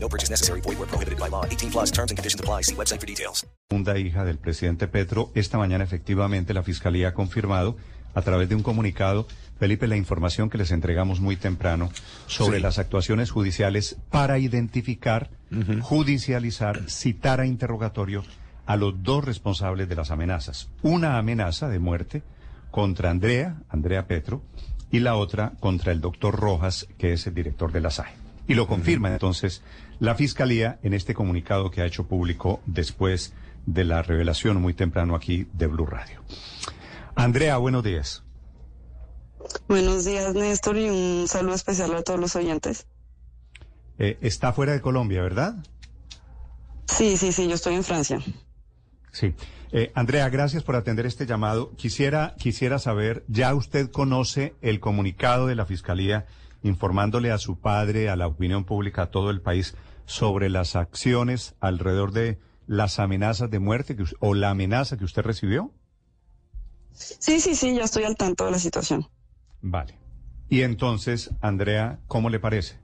No purchase necessary. Void where prohibited by law. 18 plus terms and conditions apply. See website for details. segunda hija del presidente Petro. Esta mañana efectivamente la Fiscalía ha confirmado a través de un comunicado, Felipe, la información que les entregamos muy temprano sobre Sí. las actuaciones judiciales para identificar, judicializar, citar a interrogatorio a los dos responsables de las amenazas. Una amenaza de muerte contra Andrea, Andrea Petro, y la otra contra el doctor Rojas, que es el director de la SAE. Y lo confirma entonces la Fiscalía en este comunicado que ha hecho público después de la revelación muy temprano aquí de Blue Radio. Andrea, buenos días. Buenos días, Néstor, y un saludo especial a todos los oyentes. Eh, está fuera de Colombia, ¿verdad? Sí, sí, sí, yo estoy en Francia. Sí. Eh, Andrea, gracias por atender este llamado. Quisiera, quisiera saber, ¿ya usted conoce el comunicado de la Fiscalía informándole a su padre, a la opinión pública, a todo el país sobre las acciones alrededor de las amenazas de muerte que, o la amenaza que usted recibió? Sí, sí, sí, ya estoy al tanto de la situación. Vale. Y entonces, Andrea, ¿cómo le parece?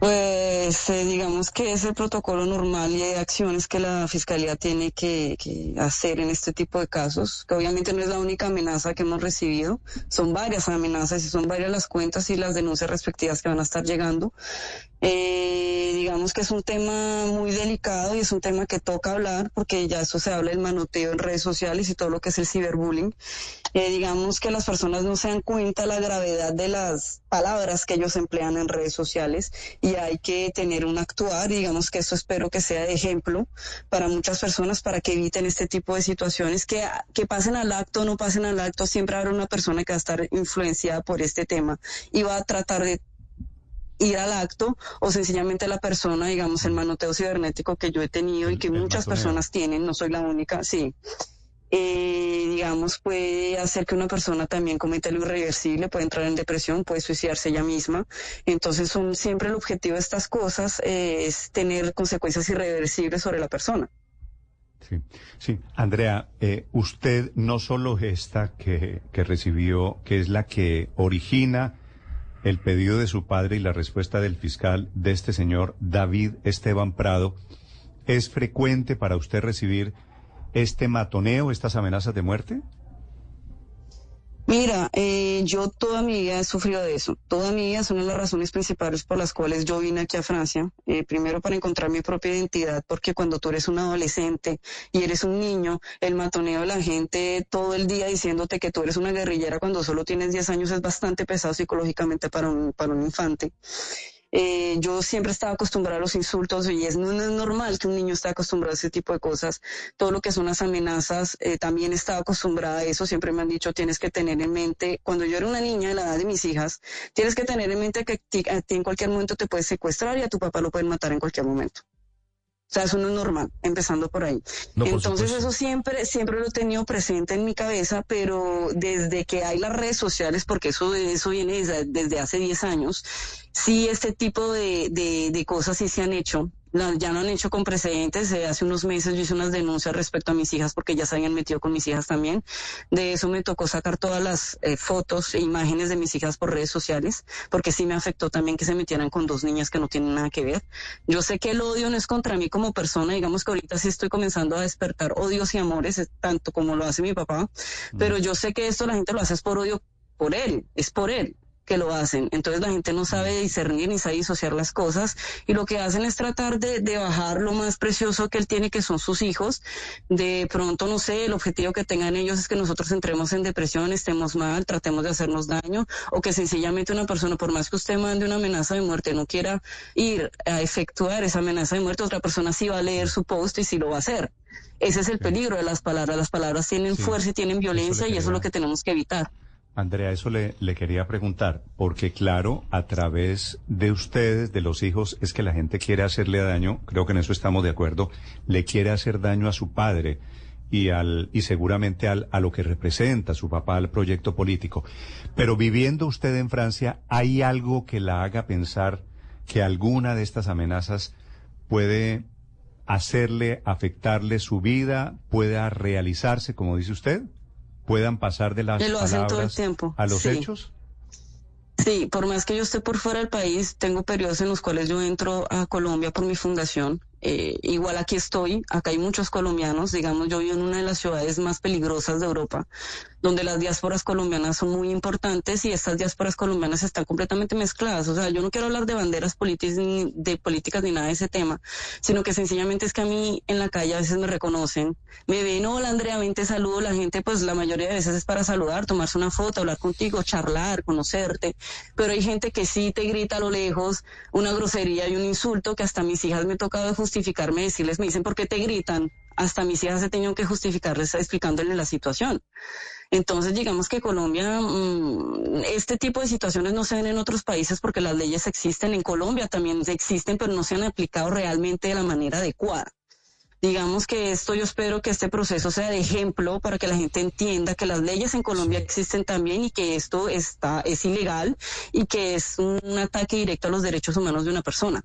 Pues eh, digamos que es el protocolo normal y hay acciones que la Fiscalía tiene que, que hacer en este tipo de casos, que obviamente no es la única amenaza que hemos recibido, son varias amenazas y son varias las cuentas y las denuncias respectivas que van a estar llegando. Eh, digamos que es un tema muy delicado y es un tema que toca hablar porque ya eso se habla del manoteo en redes sociales y todo lo que es el ciberbullying. Eh, digamos que las personas no se dan cuenta la gravedad de las palabras que ellos emplean en redes sociales y hay que tener un actuar. Digamos que eso espero que sea de ejemplo para muchas personas para que eviten este tipo de situaciones, que, que pasen al acto o no pasen al acto, siempre habrá una persona que va a estar influenciada por este tema y va a tratar de ir al acto o sencillamente la persona, digamos, el manoteo cibernético que yo he tenido y que el muchas personas tienen, no soy la única, sí. Eh, digamos, puede hacer que una persona también cometa lo irreversible, puede entrar en depresión, puede suicidarse ella misma. Entonces, son, siempre el objetivo de estas cosas eh, es tener consecuencias irreversibles sobre la persona. Sí, sí. Andrea, eh, usted no solo esta que, que recibió, que es la que origina el pedido de su padre y la respuesta del fiscal de este señor David Esteban Prado, ¿es frecuente para usted recibir este matoneo, estas amenazas de muerte? Mira, eh, yo toda mi vida he sufrido de eso. Toda mi vida es una de las razones principales por las cuales yo vine aquí a Francia. Eh, primero para encontrar mi propia identidad, porque cuando tú eres un adolescente y eres un niño, el matoneo de la gente todo el día diciéndote que tú eres una guerrillera cuando solo tienes 10 años es bastante pesado psicológicamente para un, para un infante. Eh, yo siempre estaba acostumbrada a los insultos y es, no, es normal que un niño esté acostumbrado a ese tipo de cosas. Todo lo que son las amenazas, eh, también estaba acostumbrada a eso. Siempre me han dicho, tienes que tener en mente, cuando yo era una niña de la edad de mis hijas, tienes que tener en mente que a ti en cualquier momento te puedes secuestrar y a tu papá lo pueden matar en cualquier momento. O sea, eso no es normal, empezando por ahí. No, por Entonces supuesto. eso siempre, siempre lo he tenido presente en mi cabeza, pero desde que hay las redes sociales, porque eso, eso viene desde, desde hace 10 años, sí este tipo de, de, de cosas sí se han hecho. La- ya lo han hecho con precedentes. Eh, hace unos meses yo hice unas denuncias respecto a mis hijas porque ya se habían metido con mis hijas también. De eso me tocó sacar todas las eh, fotos e imágenes de mis hijas por redes sociales porque sí me afectó también que se metieran con dos niñas que no tienen nada que ver. Yo sé que el odio no es contra mí como persona, digamos que ahorita sí estoy comenzando a despertar odios y amores, eh, tanto como lo hace mi papá, pero yo sé que esto la gente lo hace es por odio por él, es por él que lo hacen. Entonces la gente no sabe discernir ni sabe disociar las cosas y lo que hacen es tratar de, de bajar lo más precioso que él tiene, que son sus hijos. De pronto, no sé, el objetivo que tengan ellos es que nosotros entremos en depresión, estemos mal, tratemos de hacernos daño o que sencillamente una persona, por más que usted mande una amenaza de muerte, no quiera ir a efectuar esa amenaza de muerte, otra persona sí va a leer su post y sí lo va a hacer. Ese es el peligro de las palabras. Las palabras tienen Sí. fuerza y tienen Eso violencia y eso es lo que tenemos que evitar. Andrea, eso le, quería preguntar, porque claro, a través de ustedes, de los hijos, es que la gente quiere hacerle daño, creo que en eso estamos de acuerdo, le quiere hacer daño a su padre y al y seguramente al, a lo que representa su papá al proyecto político. Pero viviendo usted en Francia, ¿hay algo que la haga pensar que alguna de estas amenazas puede hacerle, afectarle su vida, pueda realizarse, como dice usted? ¿Puedan pasar de las Y lo hacen todo el palabras tiempo, a los sí. hechos? Sí, por más que yo esté por fuera del país, tengo periodos en los cuales yo entro a Colombia por mi fundación. Eh, igual aquí estoy, acá hay muchos colombianos, digamos, yo vivo en una de las ciudades más peligrosas de Europa, donde las diásporas colombianas son muy importantes y estas diásporas colombianas están completamente mezcladas. O sea, yo no quiero hablar de banderas políticas ni de políticas ni nada de ese tema, sino que sencillamente es que a mí en la calle a veces me reconocen, me ven, hola Andrea, ven, te saludo, la gente pues la mayoría de veces es para saludar, tomarse una foto, hablar contigo, charlar, conocerte, pero hay gente que sí te grita a lo lejos una grosería y un insulto que hasta mis hijas me he tocado justificarme, decirles, me dicen, ¿por qué te gritan? Hasta mis hijas he tenido que justificarles explicándoles la situación. Entonces, digamos que Colombia, mm, este tipo de situaciones no se ven en otros países porque las leyes existen. En Colombia también existen, pero no se han aplicado realmente de la manera adecuada. Digamos que esto yo espero que este proceso sea de ejemplo para que la gente entienda que las leyes en Colombia existen también y que esto está es ilegal y que es un ataque directo a los derechos humanos de una persona.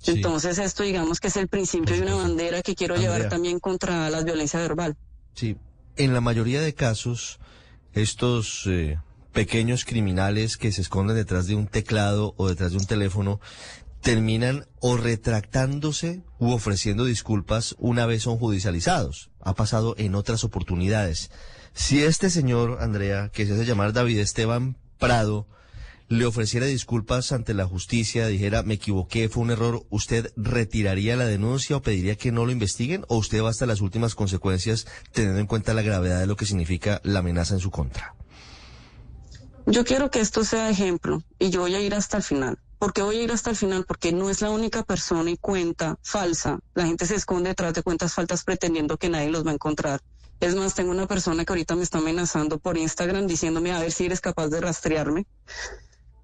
Sí. Entonces esto digamos que es el principio de una bandera que quiero llevar también contra la violencia verbal. Sí, en la mayoría de casos, estos eh, pequeños criminales que se esconden detrás de un teclado o detrás de un teléfono terminan o retractándose u ofreciendo disculpas una vez son judicializados. Ha pasado en otras oportunidades. Si este señor, Andrea, que se hace llamar David Esteban Prado, le ofreciera disculpas ante la justicia, dijera, me equivoqué, fue un error, ¿usted retiraría la denuncia o pediría que no lo investiguen? ¿O usted va hasta las últimas consecuencias teniendo en cuenta la gravedad de lo que significa la amenaza en su contra? Yo quiero que esto sea ejemplo y yo voy a ir hasta el final. ¿Por qué voy a ir hasta el final? Porque no es la única persona y cuenta falsa. La gente se esconde detrás de cuentas faltas pretendiendo que nadie los va a encontrar. Es más, tengo una persona que ahorita me está amenazando por Instagram diciéndome a ver si eres capaz de rastrearme.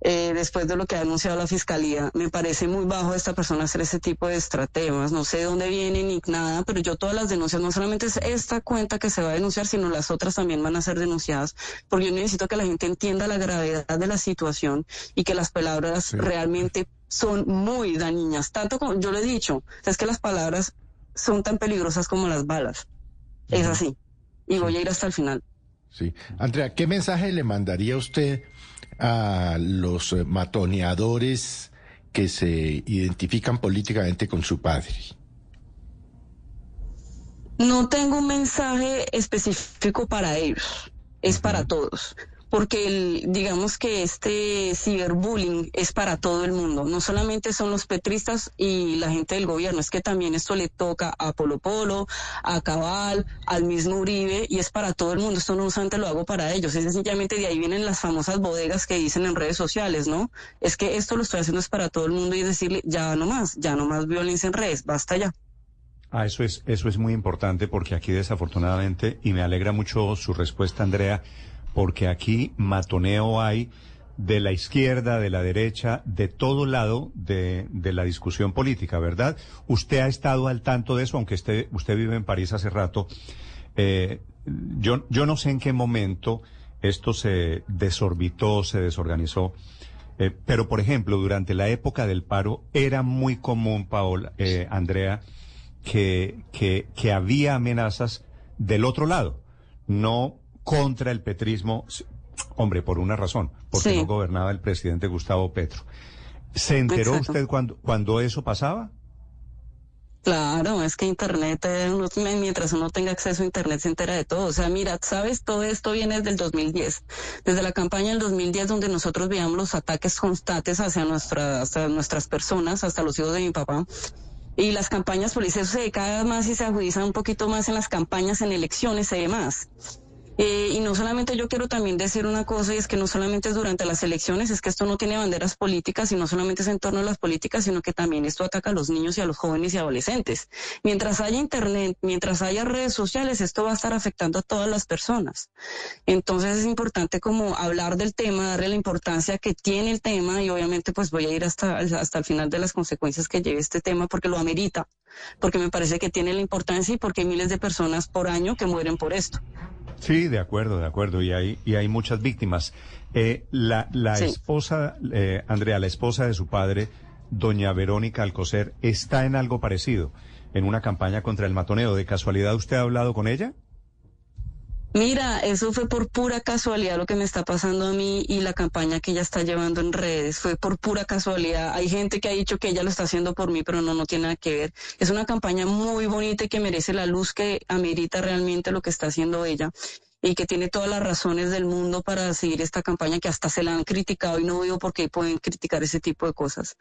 Eh, después de lo que ha anunciado la fiscalía, me parece muy bajo esta persona hacer ese tipo de estrategias. No sé de dónde viene ni nada, pero yo todas las denuncias, no solamente es esta cuenta que se va a denunciar, sino las otras también van a ser denunciadas, porque yo necesito que la gente entienda la gravedad de la situación y que las palabras realmente son muy dañinas. Tanto como yo lo he dicho, es que las palabras son tan peligrosas como las balas. Es así. Y voy a ir hasta el final. Sí. Andrea, ¿qué mensaje le mandaría usted a los eh, matoneadores que se identifican políticamente con su padre? No tengo un mensaje específico para ellos, es para todos, porque el, digamos que este ciberbullying es para todo el mundo, no solamente son los petristas y la gente del gobierno, es que también esto le toca a Polo Polo, a Cabal, al mismo Uribe y es para todo el mundo, esto no solamente lo hago para ellos, es sencillamente de ahí vienen las famosas bodegas que dicen en redes sociales, ¿no? Es que esto lo estoy haciendo es para todo el mundo y decirle ya no más, ya no más violencia en redes, basta ya. Ah, eso es, eso es muy importante porque aquí desafortunadamente, y me alegra mucho su respuesta, Andrea, porque aquí matoneo hay de la izquierda, de la derecha, de todo lado de, de la discusión política, ¿verdad? Usted ha estado al tanto de eso, aunque usted, usted vive en París hace rato. Eh, yo, yo no sé en qué momento esto se desorbitó, se desorganizó. Eh, pero, por ejemplo, durante la época del paro era muy común, Paola, eh, Andrea, que, que, que había amenazas del otro lado, no contra el petrismo, hombre, por una razón, porque Sí. no gobernaba el presidente Gustavo Petro. ¿Se enteró Exacto. usted cuando, cuando eso pasaba? Claro, es que Internet, eh, uno- mientras uno tenga acceso a Internet se entera de todo. O sea, mira, sabes, todo esto viene desde el 2010, desde la campaña del 2010 donde nosotros veíamos los ataques constantes hacia, nuestra, hacia nuestras personas, hasta los hijos de mi papá. Y las campañas policiales se cada más y se agudizan un poquito más en las campañas, en elecciones y demás. Eh, y no solamente yo quiero también decir una cosa, y es que no solamente es durante las elecciones, es que esto no tiene banderas políticas y no solamente es en torno a las políticas, sino que también esto ataca a los niños y a los jóvenes y adolescentes. Mientras haya internet, mientras haya redes sociales, esto va a estar afectando a todas las personas. Entonces es importante como hablar del tema, darle la importancia que tiene el tema y obviamente pues voy a ir hasta, hasta el final de las consecuencias que lleve este tema porque lo amerita, porque me parece que tiene la importancia y porque hay miles de personas por año que mueren por esto. Sí, de acuerdo, de acuerdo. Y hay, y hay muchas víctimas. Eh, la la Sí. esposa, eh, Andrea, la esposa de su padre, doña Verónica Alcocer, está en algo parecido, en una campaña contra el matoneo. ¿De casualidad usted ha hablado con ella? Mira, eso fue por pura casualidad lo que me está pasando a mí y la campaña que ella está llevando en redes. Fue por pura casualidad. Hay gente que ha dicho que ella lo está haciendo por mí, pero no, no tiene nada que ver. Es una campaña muy bonita y que merece la luz que amerita realmente lo que está haciendo ella y que tiene todas las razones del mundo para seguir esta campaña que hasta se la han criticado y no veo por qué pueden criticar ese tipo de cosas.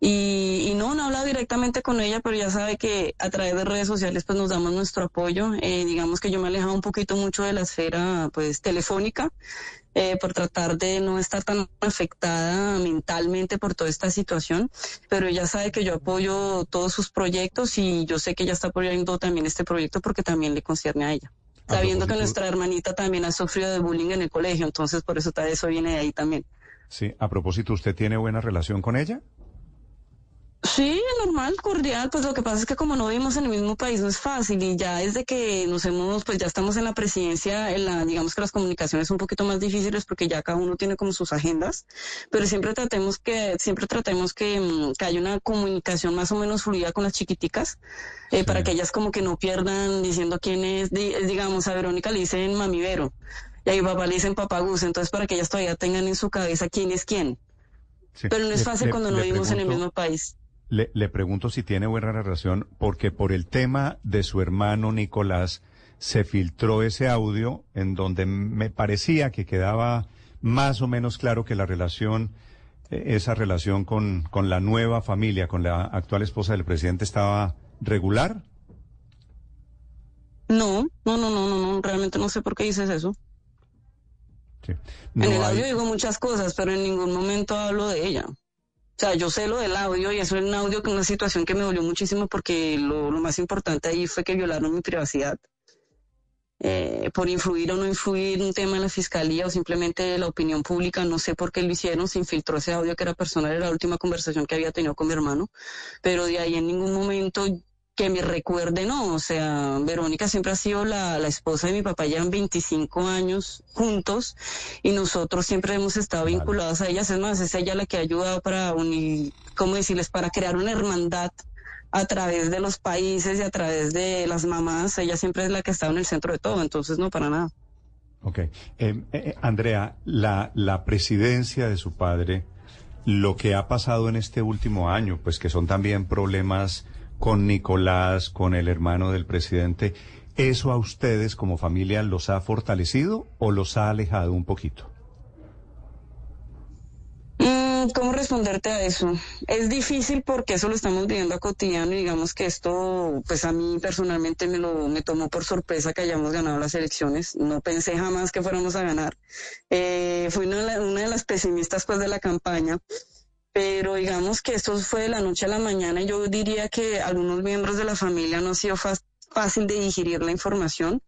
Y, no, no he hablado directamente con ella, pero ya sabe que a través de redes sociales pues nos damos nuestro apoyo. Eh, digamos que yo me he alejado un poquito mucho de la esfera pues telefónica. eh, por tratar de no estar tan afectada mentalmente por toda esta situación, pero ella sabe que yo apoyo todos sus proyectos y yo sé que ella está apoyando también este proyecto porque también le concierne a ella sabiendo que nuestra hermanita también ha sufrido de bullying en el colegio, entonces por eso tal eso viene de ahí también. Sí. A propósito, ¿usted tiene buena relación con ella? Sí, normal, cordial, pues lo que pasa es que como no vivimos en el mismo país no es fácil y ya desde que nos hemos, pues ya estamos en la presidencia, en la, digamos que las comunicaciones son un poquito más difíciles porque ya cada uno tiene como sus agendas, pero siempre tratemos que, siempre tratemos que, mm, que haya una comunicación más o menos fluida con las chiquiticas, eh, Sí. para que ellas como que no pierdan diciendo quién es, di- digamos, a Verónica le dicen mami Vero, y a mi papá le dicen papaguz, entonces para que ellas todavía tengan en su cabeza quién es quién, Sí. pero no es fácil le- cuando no le vivimos en el mismo país. Le, le pregunto si tiene buena relación, porque por el tema de su hermano Nicolás se filtró ese audio en donde me parecía que quedaba más o menos claro que la relación, eh, esa relación con, con la nueva familia, con la actual esposa del presidente estaba regular. No, no, no, no, no, no, realmente no sé por qué dices eso. Sí. en el audio hay- digo muchas cosas, pero en ningún momento hablo de ella. O sea, yo sé lo del audio y eso es un audio que una situación que me dolió muchísimo porque lo, más importante ahí fue que violaron mi privacidad. Eh, por influir o no influir un tema en la fiscalía o simplemente la opinión pública, no sé por qué lo hicieron, se infiltró ese audio que era personal, era la última conversación que había tenido con mi hermano, pero de ahí en ningún momento que me recuerde, no, o sea, Verónica siempre ha sido la, la esposa de mi papá, llevan 25 años juntos y nosotros siempre hemos estado Vale. vinculados a ellas, es más, es ella la que ha ayudado para unir, ¿cómo decirles?, para crear una hermandad a través de los países y a través de las mamás, ella siempre es la que ha estado en el centro de todo, entonces no para nada. Ok. Eh, eh, Andrea, la, la presidencia de su padre, lo que ha pasado en este último año, pues que son también problemas con Nicolás, con el hermano del presidente, ¿eso a ustedes como familia los ha fortalecido o los ha alejado un poquito? Mm, ¿Cómo responderte a eso? Es difícil porque eso lo estamos viviendo a cotidiano y digamos que esto, pues a mí personalmente me lo me tomó por sorpresa que hayamos ganado las elecciones. No pensé jamás que fuéramos a ganar. Eh, fui una, de las pesimistas pues de la campaña. Pero digamos que esto fue de la noche a la mañana y yo diría que algunos miembros de la familia no ha sido fácil de digerir la información.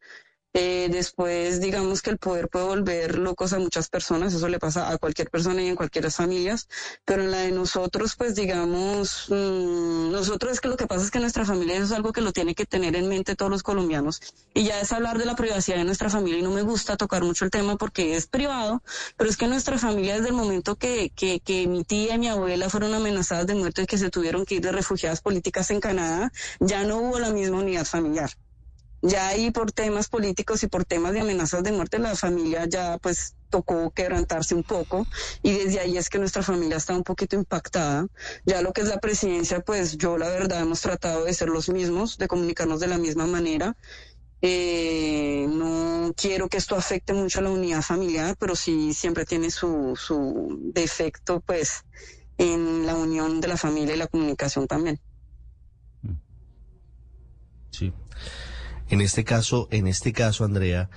Eh, después, digamos que el poder puede volver locos a muchas personas, eso le pasa a cualquier persona y en cualquier familias, pero en la de nosotros, pues digamos, mm, nosotros es que lo que pasa es que nuestra familia eso es algo que lo tiene que tener en mente todos los colombianos y ya es hablar de la privacidad de nuestra familia y no me gusta tocar mucho el tema porque es privado, pero es que nuestra familia desde el momento que, que, que mi tía y mi abuela fueron amenazadas de muerte y que se tuvieron que ir de refugiadas políticas en Canadá, ya no hubo la misma unidad familiar. Ya ahí por temas políticos y por temas de amenazas de muerte, la familia ya pues tocó quebrantarse un poco y desde ahí es que nuestra familia está un poquito impactada. Ya lo que es la presidencia, pues yo la verdad hemos tratado de ser los mismos, de comunicarnos de la misma manera. Eh, no quiero que esto afecte mucho a la unidad familiar, pero sí siempre tiene su, su defecto pues en la unión de la familia y la comunicación también. Sí. En este caso, en este caso, Andrea,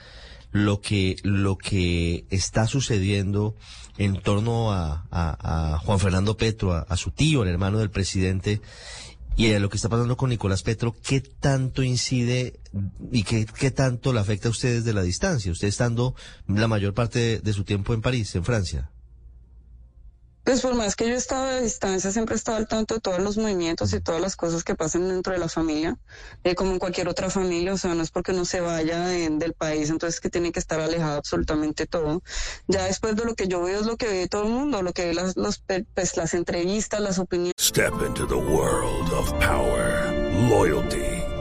lo que, lo que está sucediendo en torno a, a- a Juan Fernando Petro, a, su tío, el hermano del presidente, y a lo que está pasando con Nicolás Petro, ¿qué tanto incide y qué, qué tanto le afecta a ustedes de la distancia? Usted estando la mayor parte de su tiempo en París, en Francia. Pues por más que yo estaba a distancia, siempre estaba al tanto de todos los movimientos y todas las cosas que pasan dentro de la familia, eh, como en cualquier otra familia, o sea, no es porque no se vaya de- del país, entonces que tiene que estar alejado absolutamente todo. Ya después de lo que yo veo es lo que ve todo el mundo, lo que ve las, los, pues, las entrevistas, las opiniones. Step into the world of power, loyalty,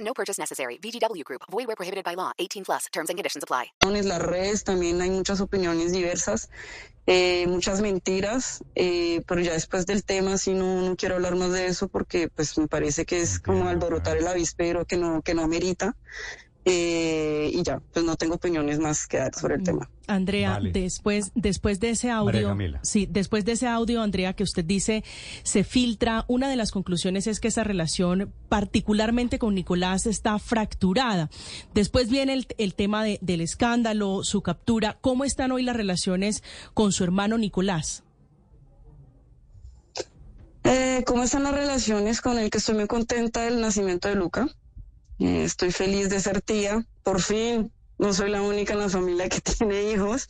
No purchase necessary. VGW Group. Void where prohibited by law. 18 plus. Terms and conditions apply. las redes también hay muchas opiniones diversas, eh, muchas mentiras, eh, pero ya después del tema sí no, no quiero hablar más de eso porque pues me parece que es como alborotar el avispero que no, que no amerita. Eh, y ya, pues no tengo opiniones más que dar sobre el tema. Andrea, Vale. después, después de ese audio, Camila. sí, después de ese audio, Andrea, que usted dice se filtra, una de las conclusiones es que esa relación, particularmente con Nicolás, está fracturada. Después viene el, el tema de- del escándalo, su captura. ¿Cómo están hoy las relaciones con su hermano Nicolás? Eh, ¿Cómo están las relaciones con el que estoy muy contenta del nacimiento de Luca? Eh, estoy feliz de ser tía, por fin. No soy la única en la familia que tiene hijos.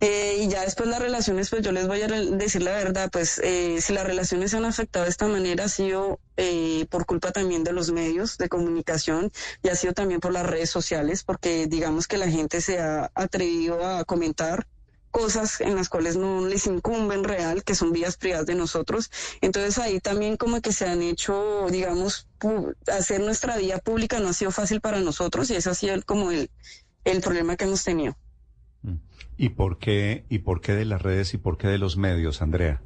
Eh, y ya después las relaciones, pues yo les voy a decir la verdad, pues eh, si las relaciones se han afectado de esta manera ha sido eh, por culpa también de los medios de comunicación y ha sido también por las redes sociales, porque digamos que la gente se ha atrevido a comentar cosas en las cuales no les incumben real, que son vías privadas de nosotros. Entonces ahí también como que se han hecho, digamos, hacer nuestra vida pública no ha sido fácil para nosotros y ese ha sido como el, el problema que hemos tenido. ¿Y por qué, y por qué de las redes y por qué de los medios, Andrea?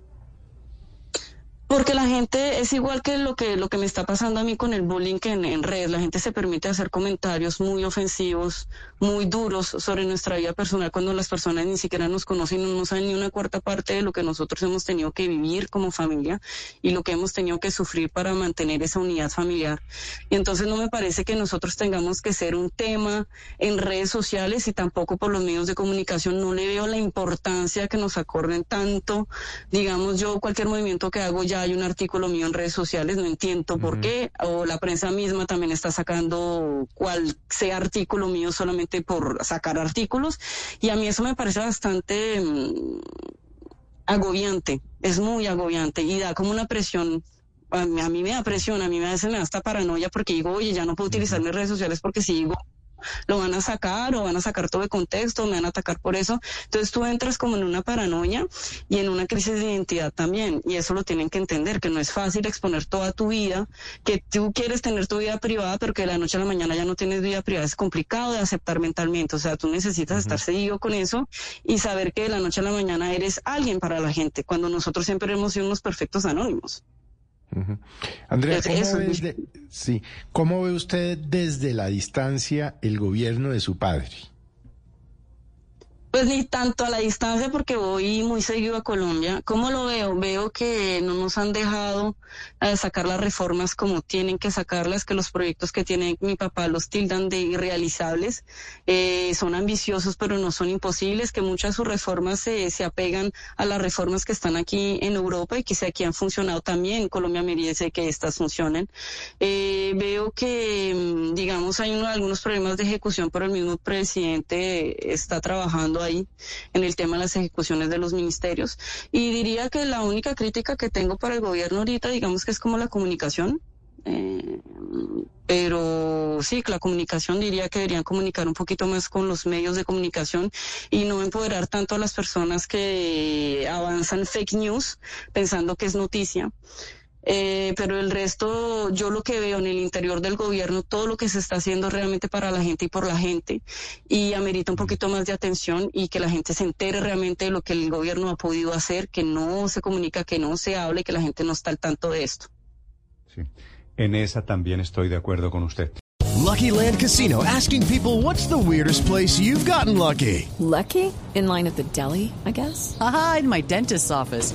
Porque la gente es igual que lo que lo que me está pasando a mí con el bullying en, en redes. La gente se permite hacer comentarios muy ofensivos, muy duros sobre nuestra vida personal cuando las personas ni siquiera nos conocen, no saben ni una cuarta parte de lo que nosotros hemos tenido que vivir como familia y lo que hemos tenido que sufrir para mantener esa unidad familiar. Y entonces no me parece que nosotros tengamos que ser un tema en redes sociales y tampoco por los medios de comunicación. No le veo la importancia que nos acorden tanto. Digamos, yo cualquier movimiento que hago ya hay un artículo mío en redes sociales, no entiendo por qué, o la prensa misma también está sacando cual sea artículo mío solamente por sacar artículos. Y a mí eso me parece bastante mm, agobiante, es muy agobiante y da como una presión. A mí, a mí me da presión, a mí a veces me da hasta paranoia porque digo, oye, ya no puedo utilizar mis redes sociales porque si digo lo van a sacar o van a sacar todo de contexto, me van a atacar por eso. Entonces tú entras como en una paranoia y en una crisis de identidad también. Y eso lo tienen que entender, que no es fácil exponer toda tu vida, que tú quieres tener tu vida privada, pero que de la noche a la mañana ya no tienes vida privada. Es complicado de aceptar mentalmente. O sea, tú necesitas estar seguido con eso y saber que de la noche a la mañana eres alguien para la gente, cuando nosotros siempre hemos sido unos perfectos anónimos. Ujú. Andrea, ¿cómo eso, ve, es- de- sí, ¿cómo ve usted desde la distancia el gobierno de su padre? Pues ni tanto a la distancia porque voy muy seguido a Colombia. ¿Cómo lo veo? Veo que no nos han dejado eh, sacar las reformas como tienen que sacarlas, que los proyectos que tiene mi papá los tildan de irrealizables. Eh, son ambiciosos pero no son imposibles, que muchas de sus reformas se, se apegan a las reformas que están aquí en Europa y que aquí han funcionado también. Colombia me dice que estas funcionen. Eh, veo que, mm, digamos, hay uno- algunos problemas de ejecución, pero el mismo presidente está trabajando ahí en el tema de las ejecuciones de los ministerios. Y diría que la única crítica que tengo para el gobierno ahorita, digamos que es como la comunicación. Eh, pero sí, la comunicación diría que deberían comunicar un poquito más con los medios de comunicación y no empoderar tanto a las personas que avanzan fake news pensando que es noticia. Eh, pero el resto, yo lo que veo en el interior del gobierno, todo lo que se está haciendo realmente para la gente y por la gente, y amerita un poquito más de atención y que la gente se entere realmente de lo que el gobierno ha podido hacer, que no se comunica, que no se hable, que la gente no está al tanto de esto. Sí. En esa también estoy de acuerdo con usted. Lucky Land Casino asking people what's the weirdest place you've gotten lucky? Lucky? In line at the deli, I guess? Aha, in my dentist's office.